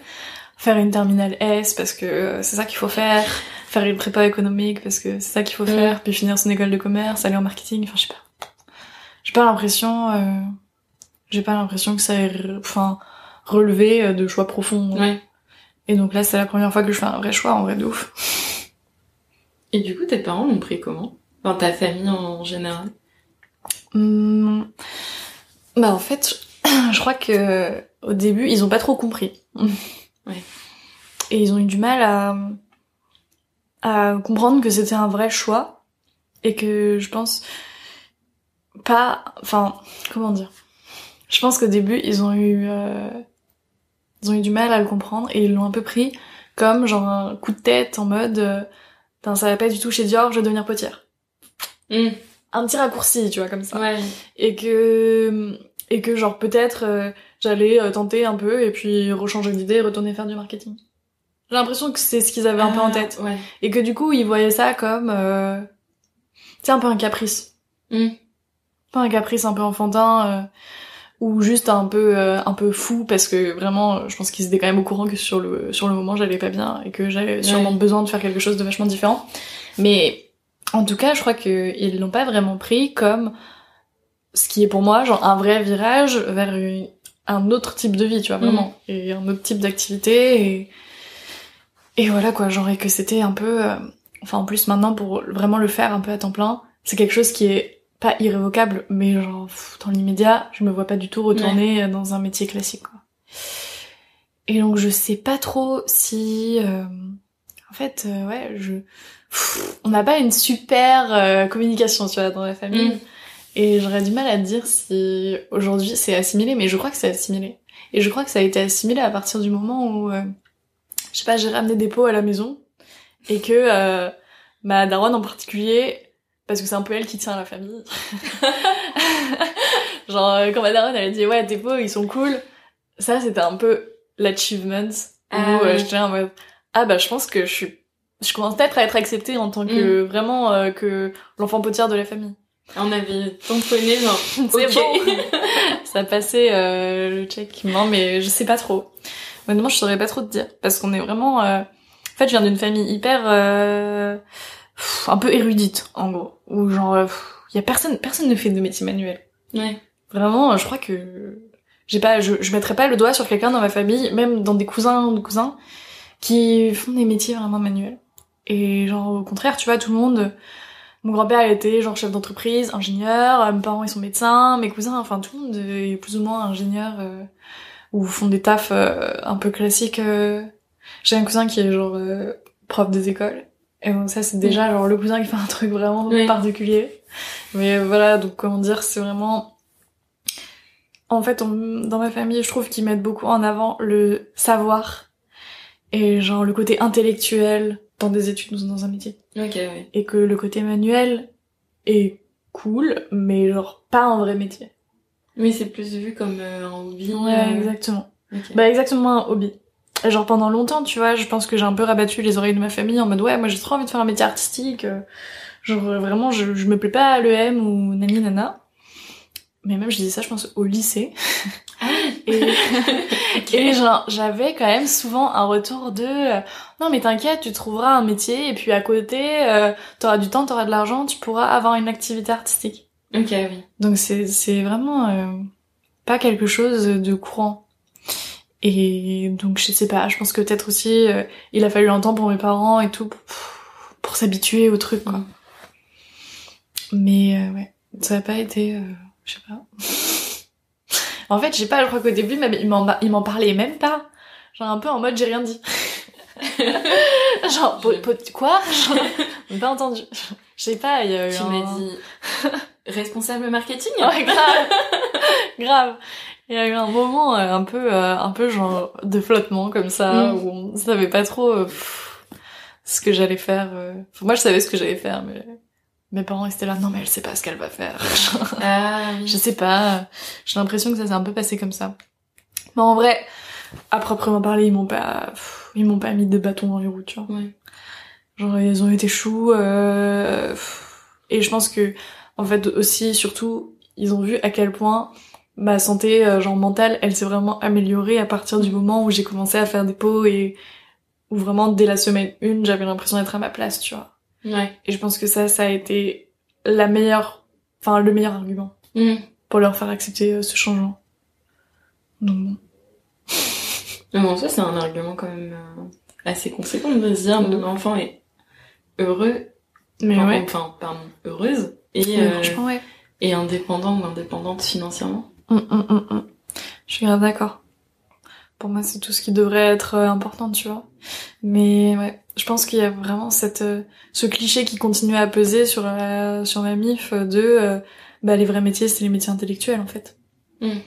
faire une terminale S parce que euh, c'est ça qu'il faut faire, faire une prépa économique parce que c'est ça qu'il faut faire, puis finir son école de commerce, aller en marketing, enfin je sais pas. J'ai pas l'impression, euh, j'ai pas l'impression que ça ait, enfin, relevé euh, de choix profonds. Ouais. Et donc là, c'est la première fois que je fais un vrai choix, en vrai de ouf. Et du coup, tes parents l'ont pris comment? Enfin, ta famille en général? Hum, Bah en fait, je crois que au début, ils ont pas trop compris. Ouais. Et ils ont eu du mal à à comprendre que c'était un vrai choix et que je pense pas enfin comment dire? Je pense qu'au début ils ont eu euh, ils ont eu du mal à le comprendre et ils l'ont un peu pris comme genre un coup de tête en mode euh, Putain, ça va pas du tout chez Dior je vais devenir potière Mm. un petit raccourci, tu vois, comme ça. Ouais. Et que, et que genre peut-être euh, j'allais euh, tenter un peu et puis rechanger d'idée et retourner faire du marketing. J'ai l'impression que c'est ce qu'ils avaient un peu en Ah, tête. Ouais. Et que du coup, ils voyaient ça comme, euh, c'est un peu un caprice. Mm. Pas un caprice un peu enfantin, euh, ou juste un peu, euh, un peu fou parce que vraiment, je pense qu'ils étaient quand même au courant que sur le, sur le moment, j'allais pas bien et que j'avais sûrement Ouais. besoin de faire quelque chose de vachement différent. Mais, en tout cas, je crois qu'ils l'ont pas vraiment pris comme ce qui est pour moi, genre, un vrai virage vers une- un autre type de vie, tu vois, vraiment. Et un autre type d'activité et, et voilà quoi, genre, et que c'était un peu, euh, enfin, en plus, maintenant, pour vraiment le faire un peu à temps plein, c'est quelque chose qui est pas irrévocable, mais genre, pff, dans l'immédiat, je me vois pas du tout retourner euh, dans un métier classique, quoi. Et donc, je sais pas trop si, euh, en fait, euh, ouais, je, pff, on n'a pas une super communication, tu vois, dans la famille. Mm. Et j'aurais du mal à te dire si aujourd'hui c'est assimilé, mais je crois que c'est assimilé. Et je crois que ça a été assimilé à partir du moment où, euh, je sais pas, j'ai ramené des pots à la maison et que euh, ma daronne en particulier, parce que c'est un peu elle qui tient la famille. Genre euh, quand ma daronne elle a dit ouais tes pots ils sont cool, ça c'était un peu l'achievement où Ah euh, oui. j'étais en mode ah bah je pense que je suis, je commence peut-être à être acceptée en tant que vraiment euh, que l'enfant potière de la famille. On avait tamponné, genre, C'est bon. ça passait euh, le check. Non, mais je sais pas trop. Honnêtement, je saurais pas trop te dire parce qu'on est vraiment. euh, En fait, je viens d'une famille hyper euh, un peu érudite, en gros, où genre euh, pff, y a personne, personne ne fait de métier manuel. Ouais. Vraiment, euh, je crois que j'ai pas, je, je mettrais pas le doigt sur quelqu'un dans ma famille, même dans des cousins ou cousins qui font des métiers vraiment manuels. Et genre au contraire, tu vois, tout le monde. Mon grand-père il était genre chef d'entreprise, ingénieur, euh, mes parents ils sont médecins, mes cousins, enfin tout le monde est plus ou moins ingénieur euh, ou font des tafs euh, un peu classiques. euh. J'ai un cousin qui est genre euh, prof des écoles. Et bon, ça c'est déjà genre le cousin qui fait un truc vraiment Oui. particulier. Mais voilà, donc comment dire, c'est vraiment en fait, on- dans ma famille, je trouve qu'ils mettent beaucoup en avant le savoir et genre le côté intellectuel dans des études ou dans un métier. Ok, ouais. Et que le côté manuel est cool, mais genre pas un vrai métier. Oui, c'est plus vu comme euh, un hobby. Ouais, euh, exactement. Bah exactement un hobby. Genre pendant longtemps, tu vois, je pense que j'ai un peu rabattu les oreilles de ma famille en mode ouais, moi j'ai trop envie de faire un métier artistique. euh, Genre vraiment, je, je me plais pas à l'EM ou nani nana. Mais même je disais ça, je pense au lycée. et, et genre j'avais quand même souvent un retour de euh, non mais t'inquiète, tu trouveras un métier et puis à côté, euh, t'auras du temps, t'auras de l'argent, tu pourras avoir une activité artistique. Ok, oui. Donc c'est c'est vraiment euh, pas quelque chose de courant. Et donc je sais pas, je pense que peut-être aussi euh, il a fallu un temps pour mes parents et tout pour, pour s'habituer au truc quoi. Mm. Mais euh, ouais, ça a pas été euh, je sais pas. En fait, je sais pas, je crois qu'au début même, il m'en parlait même pas. Genre un peu en mode j'ai rien dit. Genre po- quoi? Genre, pas entendu. Je sais pas, il y a eu Tu un- m'as dit responsable marketing? Ouais, grave. grave. Il y a eu un moment euh, un peu, euh, un peu genre de flottement comme ça, Mm. où on savait pas trop euh, pff, ce que j'allais faire. Enfin, moi, je savais ce que j'allais faire, mais mes parents étaient là. Non, mais elle sait pas ce qu'elle va faire. Ah oui. je sais pas. J'ai l'impression que ça s'est un peu passé comme ça. Mais en vrai, à proprement parler, ils m'ont pas, ils m'ont pas mis des bâtons dans les roues, tu vois. Ouais. Genre ils ont été choux euh, et je pense que en fait aussi surtout ils ont vu à quel point ma santé euh, genre mentale elle s'est vraiment améliorée à partir du moment où j'ai commencé à faire des pots et où vraiment dès la semaine une j'avais l'impression d'être à ma place tu vois Ouais. et je pense que ça ça a été la meilleure enfin le meilleur argument Mm. pour leur faire accepter euh, ce changement donc bon. Mais bon, ça, c'est un argument quand même euh, assez conséquent de se dire mon enfant est heureux, mais enfin, ouais enfin, pardon, heureuse et, euh, ouais et indépendant ou indépendante financièrement. Hum, hum. Je suis grave d'accord. Pour moi, c'est tout ce qui devrait être euh, important, tu vois. Mais ouais, je pense qu'il y a vraiment cette euh, ce cliché qui continue à peser sur la, sur ma mif euh, de euh, bah les vrais métiers, c'est les métiers intellectuels en fait. Mm.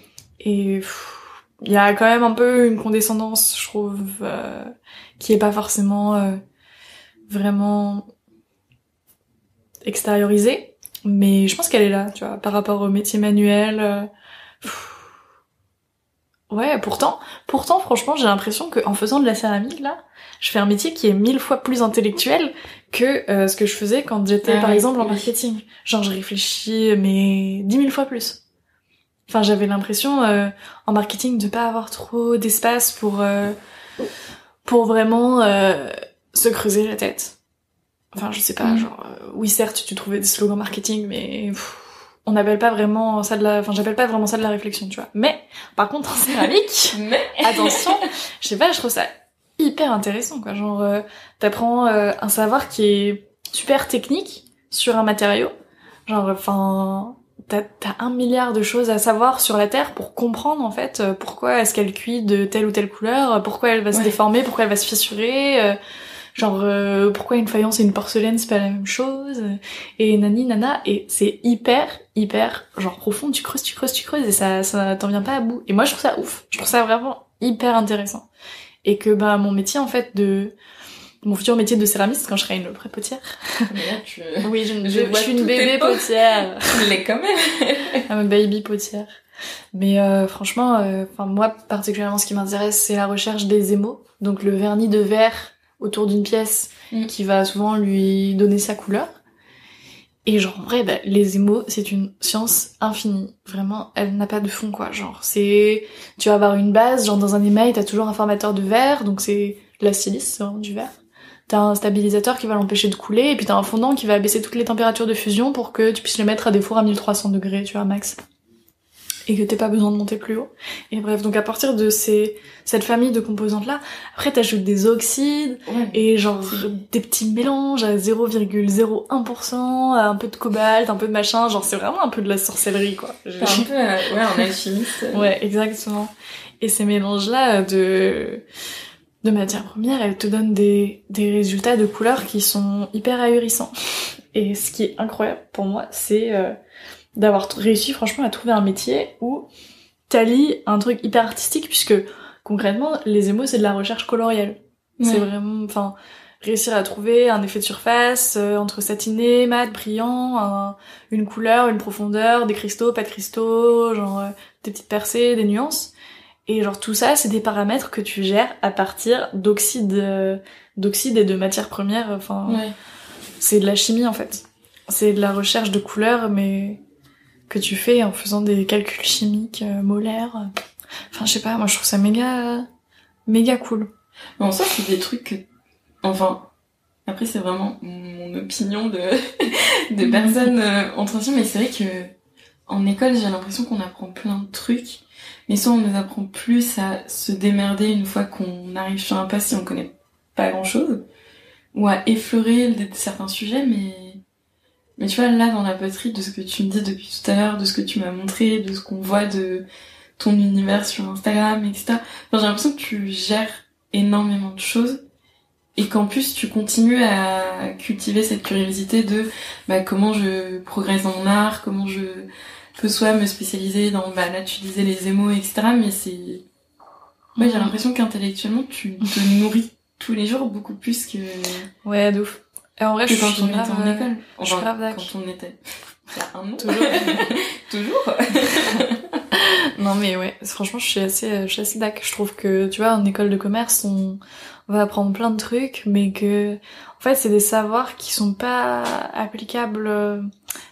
Et il y a quand même un peu une condescendance, je trouve, euh, qui est pas forcément euh, vraiment extériorisée. mais je pense qu'elle est là, tu vois, par rapport au métier manuel. euh, pff. Ouais, pourtant, pourtant, franchement, j'ai l'impression que en faisant de la céramique là, je fais un métier qui est mille fois plus intellectuel que euh, ce que je faisais quand j'étais, Ah par oui, exemple, en marketing. Genre, je réfléchis, mais dix mille fois plus. Enfin, j'avais l'impression euh, en marketing de pas avoir trop d'espace pour euh, pour vraiment euh, se creuser la tête. Enfin, je sais pas, Mm. genre, euh, oui, certes, tu trouvais des slogans marketing, mais pff, on n'appelle pas vraiment ça de la, enfin, j'appelle pas vraiment ça de la réflexion, tu vois. Mais, par contre, en céramique, Mais attention, je sais pas, je trouve ça hyper intéressant, quoi. Genre, euh, t'apprends euh, un savoir qui est super technique sur un matériau. Genre, enfin, t'as un milliard de choses à savoir sur la Terre pour comprendre, en fait, euh, pourquoi est-ce qu'elle cuit de telle ou telle couleur, pourquoi elle va se Ouais. déformer, pourquoi elle va se fissurer, euh, genre, euh, pourquoi une faïence et une porcelaine, c'est pas la même chose, et nani, nana, et c'est hyper, hyper, genre, profond, tu creuses, tu creuses, tu creuses, et ça, ça t'en vient pas à bout. Et moi, je trouve ça ouf. Je trouve ça vraiment hyper intéressant. Et que, bah, mon métier, en fait, de, mon futur métier de céramiste, quand je serai une vraie potière. là, tu, Oui, je, Je vois suis une bébé potière. tu l'es quand même. I'm a baby potière. Mais euh, franchement, euh, enfin moi particulièrement, ce qui m'intéresse, c'est la recherche des émaux. Donc le vernis de verre autour d'une pièce Mm. qui va souvent lui donner sa couleur. Et genre en vrai, bah, les émaux, c'est une science infinie. Vraiment, elle n'a pas de fond quoi. Genre c'est, tu vas avoir une base, genre dans un émail, t'as toujours un formateur de verre, donc c'est de la silice, vraiment du verre. T'as un stabilisateur qui va l'empêcher de couler, et puis t'as un fondant qui va baisser toutes les températures de fusion pour que tu puisses le mettre à des fours à 1300 degrés, tu vois, max. Et que t'aies pas besoin de monter plus haut. Et bref, donc à partir de ces, cette famille de composantes-là, après t'ajoutes des oxydes, Ouais. et genre des petits mélanges à 0,01%, un peu de cobalt, un peu de machin, genre c'est vraiment un peu de la sorcellerie, quoi. T'es un peu, euh, ouais, en alchimiste. euh. Ouais, exactement. Et ces mélanges-là de de matières premières, elles te donnent des des résultats de couleurs qui sont hyper ahurissants. Et ce qui est incroyable pour moi, c'est euh, d'avoir réussi franchement à trouver un métier où t'allies un truc hyper artistique, puisque concrètement, les émaux c'est de la recherche colorielle. C'est vraiment, enfin, réussir à trouver un effet de surface euh, entre satiné, mat, brillant, un- une couleur, une profondeur, des cristaux, pas de cristaux, genre euh, des petites percées, des nuances. Et genre tout ça, c'est des paramètres que tu gères à partir d'oxyde, euh, d'oxyde et de matières premières. Enfin, Ouais. c'est de la chimie en fait. C'est de la recherche de couleurs, mais que tu fais en faisant des calculs chimiques euh, molaires. Enfin, je sais pas, moi je trouve ça méga, méga cool. Bon, ça, c'est des trucs que... Enfin, après, c'est vraiment mon opinion de, de personne euh, en transition, mais c'est vrai que en école, j'ai l'impression qu'on apprend plein de trucs, mais soit on nous apprend plus à se démerder une fois qu'on arrive sur un poste si on connaît pas grand-chose, ou à effleurer le- certains sujets, mais... Mais tu vois, là, dans la poterie, de ce que tu me dis depuis tout à l'heure, de ce que tu m'as montré, de ce qu'on voit de ton univers sur Instagram, etc., enfin, j'ai l'impression que tu gères énormément de choses et qu'en plus tu continues à cultiver cette curiosité de bah, comment je progresse dans mon art, comment je peux soit me spécialiser dans bah là tu disais les émaux etc mais c'est ouais j'ai l'impression qu'intellectuellement tu te nourris tous les jours beaucoup plus que, Ouais, de ouf. Et en vrai, que je quand on était en euh, école je suis grave d'accord. quand on était il y a un an Toujours. toujours Non mais ouais, franchement je suis assez, euh, je suis assez d'accord. Je trouve que tu vois en école de commerce on va apprendre plein de trucs, mais que en fait c'est des savoirs qui sont pas applicables, euh,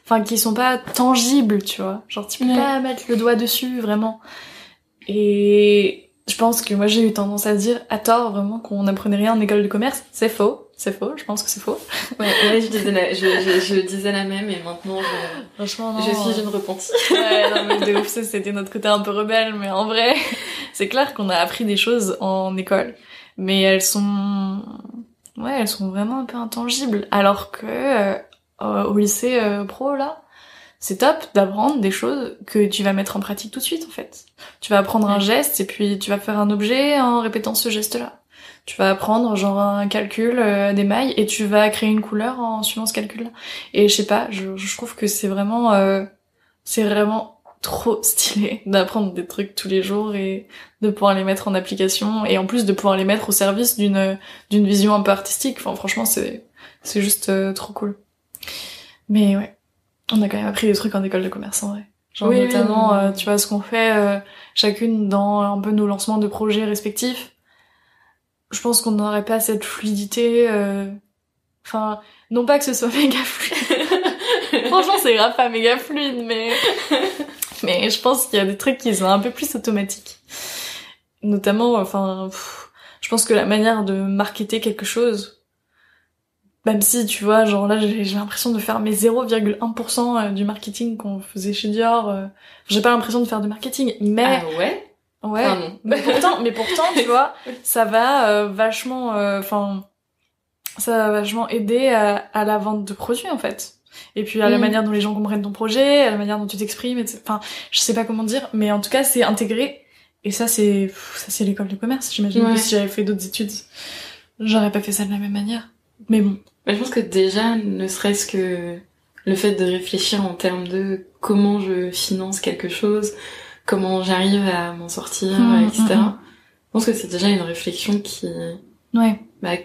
enfin qui sont pas tangibles, tu vois. Genre tu peux Ouais. pas mettre le doigt dessus vraiment. Et je pense que moi j'ai eu tendance à dire à tort vraiment qu'on apprenait rien en école de commerce. C'est faux, c'est faux. Je pense que c'est faux. ouais, ouais je disais la, je, je, je disais la même et maintenant je, Franchement non. je suis une repentie Ouais, non, mais de ouf, ça, c'était notre côté un peu rebelle, mais en vrai, c'est clair qu'on a appris des choses en école, mais elles sont, ouais, elles sont vraiment un peu intangibles, alors que euh, au lycée euh, pro là, c'est top d'apprendre des choses que tu vas mettre en pratique tout de suite en fait. Tu vas apprendre un geste et puis tu vas faire un objet en répétant ce geste-là. Tu vas apprendre genre un calcul euh, des mailles et tu vas créer une couleur en suivant ce calcul-là. Et je sais pas, je, je trouve que c'est vraiment euh, c'est vraiment trop stylé d'apprendre des trucs tous les jours et de pouvoir les mettre en application et en plus de pouvoir les mettre au service d'une d'une vision un peu artistique. Enfin franchement c'est c'est juste euh, trop cool. Mais ouais. on a quand même appris des trucs en école de commerce en vrai. Genre notamment, euh, tu vois, ce qu'on fait euh, chacune dans un peu nos lancements de projets respectifs. Je pense qu'on n'aurait pas cette fluidité. euh, Enfin, non pas que ce soit méga fluide. Franchement, c'est grave pas méga fluide, mais mais je pense qu'il y a des trucs qui sont un peu plus automatiques. Notamment, enfin, pff, je pense que la manière de marketer quelque chose, même si tu vois, genre là, j'ai j'ai l'impression de faire mes 0,1% euh, du marketing qu'on faisait chez Dior. euh, J'ai pas l'impression de faire du marketing, mais Ah ouais? Ouais. Pardon. Mais pourtant, mais pourtant, tu vois, ça va euh, vachement, euh, enfin, ça va vachement aider à, à la vente de produits en fait. Et puis à la Mm. manière dont les gens comprennent ton projet, à la manière dont tu t'exprimes. Enfin, je sais pas comment dire, mais en tout cas, c'est intégré. Et ça, c'est, ça c'est l'école de commerce. J'imagine Ouais. que si j'avais fait d'autres études, j'aurais pas fait ça de la même manière. Mais bon. Bah, je pense que déjà, ne serait-ce que le fait de réfléchir en termes de comment je finance quelque chose, comment j'arrive à m'en sortir, Mm, etc. mm, mm. Je pense que c'est déjà une réflexion qui, Ouais. bah,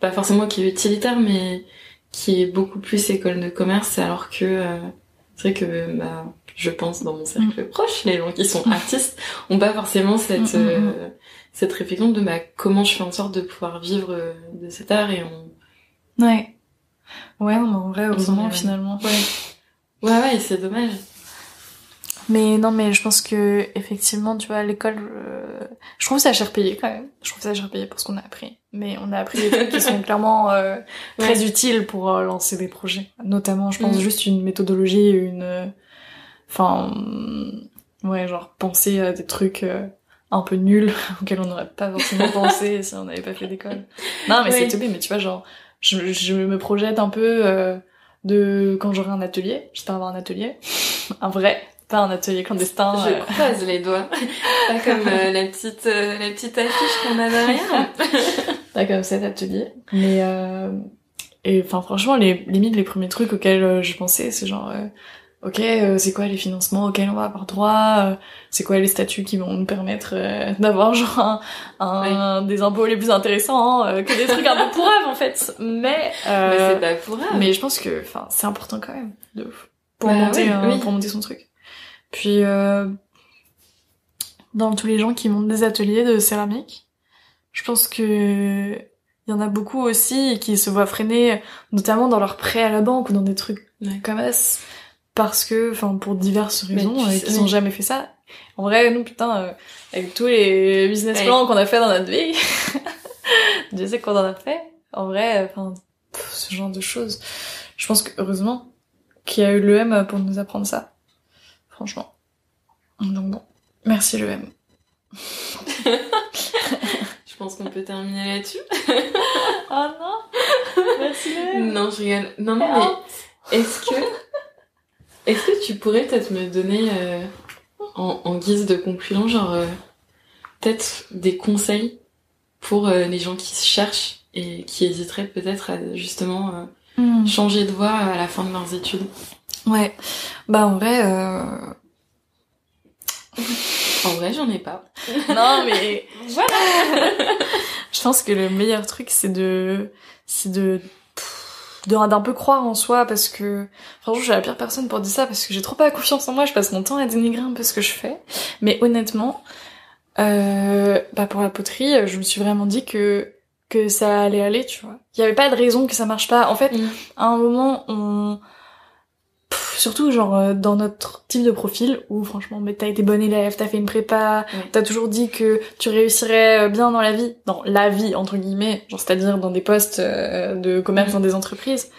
pas forcément qui est utilitaire, mais qui est beaucoup plus école de commerce, alors que euh, c'est vrai que bah, je pense dans mon cercle proche, les gens qui sont artistes ont pas forcément cette euh, cette réflexion de bah, comment je fais en sorte de pouvoir vivre euh, de cet art et on Ouais. Ouais, mais en vrai, heureusement, Ouais. finalement. Ouais, ouais, et c'est dommage. Mais non, mais je pense que effectivement, tu vois, l'école, euh, je trouve ça cher payé quand même. Je trouve ça cher payé pour ce qu'on a appris. Mais on a appris des trucs qui sont clairement euh, très utiles pour euh, lancer des projets. Notamment, je pense Mm. juste une méthodologie, une, euh, enfin, ouais, genre penser à des trucs euh, un peu nuls auxquels on n'aurait pas forcément pensé si on n'avait pas fait d'école. Non, mais Ouais. c'est tombé. Mais tu vois, genre, je, je me projette un peu euh, de quand j'aurai un atelier. J'espère avoir un atelier, un vrai pas un atelier clandestin. Je euh. croise les doigts. Pas comme euh, la petite euh, la petite affiche qu'on a derrière. pas comme cet atelier. Mais euh, et enfin franchement, les limite les premiers trucs auxquels euh, je pensais, c'est genre euh, ok, euh, c'est quoi les financements auxquels on va avoir droit euh, C'est quoi les statuts qui vont nous permettre euh, d'avoir genre un, un- des impôts les plus intéressants euh, que des trucs un peu pourraves en fait. Mais euh, Mais c'est pas pour elle. mais je pense que enfin c'est important quand même de pour Bah monter oui. pour monter son truc. Puis euh, dans tous les gens qui montent des ateliers de céramique, je pense que il y en a beaucoup aussi qui se voient freiner notamment dans leur prêt à la banque ou dans des trucs Ouais. comme ça parce que enfin pour diverses raisons tu euh, qu'ils ont jamais fait ça. En vrai, nous putain euh, avec tous les business Ouais. plans qu'on a fait dans notre vie, Dieu sait qu'on en a fait. En vrai, enfin ce genre de choses. Je pense que heureusement qu'il y a eu l'EM pour nous apprendre ça. Franchement. Donc bon, merci l'EM. Je pense qu'on peut terminer là-dessus. Oh non Merci l'EM Non, je rigole. Non, non, mais est-ce que est-ce que tu pourrais peut-être me donner euh, en, en guise de conclusion, genre euh, peut-être des conseils pour euh, les gens qui se cherchent et qui hésiteraient peut-être à justement Hmm. changer de voie à la fin de leurs études? Ouais. Bah en vrai, euh... En vrai, j'en ai pas. non mais voilà. Je pense que le meilleur truc c'est de c'est de d'un peu croire en soi parce que franchement je suis la pire personne pour dire ça parce que j'ai trop pas confiance en moi je passe mon temps à dénigrer un peu ce que je fais mais honnêtement euh, bah pour la poterie je me suis vraiment dit que que ça allait aller tu vois il y avait pas de raison que ça marche pas en fait Mm. à un moment on surtout genre euh, dans notre type de profil où franchement mais t'as été bonne élève t'as fait une prépa t'as toujours dit que tu réussirais euh, bien dans la vie dans la vie entre guillemets genre c'est-à-dire dans des postes euh, de commerce dans des entreprises.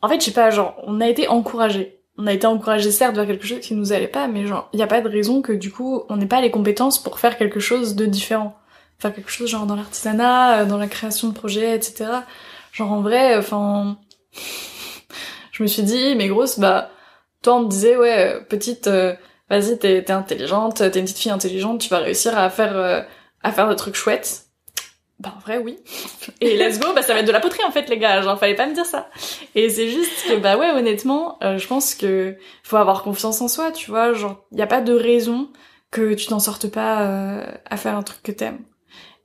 En fait je sais pas genre on a été encouragés. On a été encouragés certes vers quelque chose qui nous allait pas mais genre il y a pas de raison que du coup on n'ait pas les compétences pour faire quelque chose de différent. Faire quelque chose genre dans l'artisanat dans la création de projets etc genre en vrai enfin je me suis dit mais grosse bah toi on te disait ouais euh, petite euh, vas-y t'es t'es intelligente t'es une petite fille intelligente tu vas réussir à faire euh, à faire des trucs chouettes. Bah en vrai oui. Et let's go bah ça va être de la poterie en fait les gars genre fallait pas me dire ça. Et c'est juste que bah ouais honnêtement euh, je pense que faut avoir confiance en soi tu vois genre y a pas de raison que tu t'en sortes pas à faire un truc que t'aimes.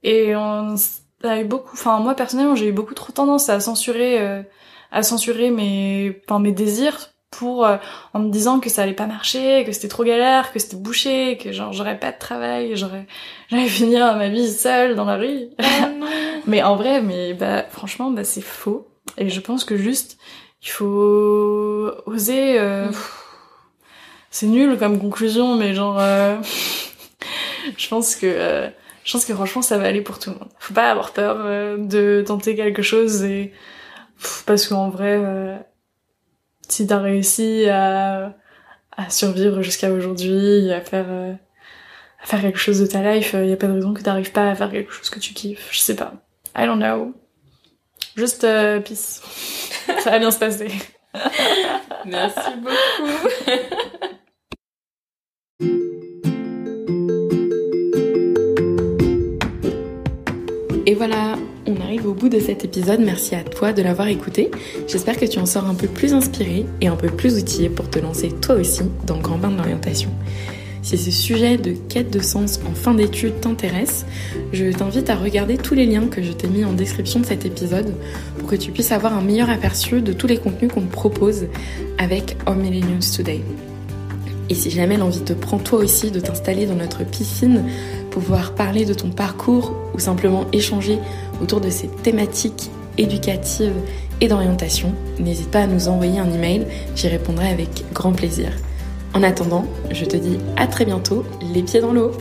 Et on a eu beaucoup enfin moi personnellement j'ai eu beaucoup trop tendance à censurer à censurer mes, enfin, mes désirs pour euh, en me disant que ça allait pas marcher, que c'était trop galère, que c'était bouché, que genre j'aurais pas de travail, j'aurais j'allais finir ma vie seule dans la rue. Oh mais en vrai, mais bah franchement, bah c'est faux. Et je pense que juste il faut oser. Euh, Mm. C'est nul comme conclusion, mais genre euh, je pense que euh, je pense que franchement ça va aller pour tout le monde. Faut pas avoir peur euh, de tenter quelque chose et parce qu'en vrai. euh, si t'as réussi à, à survivre jusqu'à aujourd'hui, à faire, euh, à faire quelque chose de ta life, il y a pas de raison que t'arrives pas à faire quelque chose que tu kiffes. Je sais pas. I don't know. Juste euh, peace. Ça va bien se passer. Merci beaucoup. Et voilà, on arrive au bout de cet épisode. Merci à toi de l'avoir écouté. J'espère que tu en sors un peu plus inspiré et un peu plus outillé pour te lancer toi aussi dans grand bain de l'orientation. Si ce sujet de quête de sens en fin d'études t'intéresse, je t'invite à regarder tous les liens que je t'ai mis en description de cet épisode pour que tu puisses avoir un meilleur aperçu de tous les contenus qu'on propose avec Our Millennials Today. Et si jamais l'envie te prend toi aussi de t'installer dans notre piscine, parler de ton parcours ou simplement échanger autour de ces thématiques éducatives et d'orientation, n'hésite pas à nous envoyer un email, j'y répondrai avec grand plaisir. En attendant, je te dis à très bientôt, les pieds dans l'eau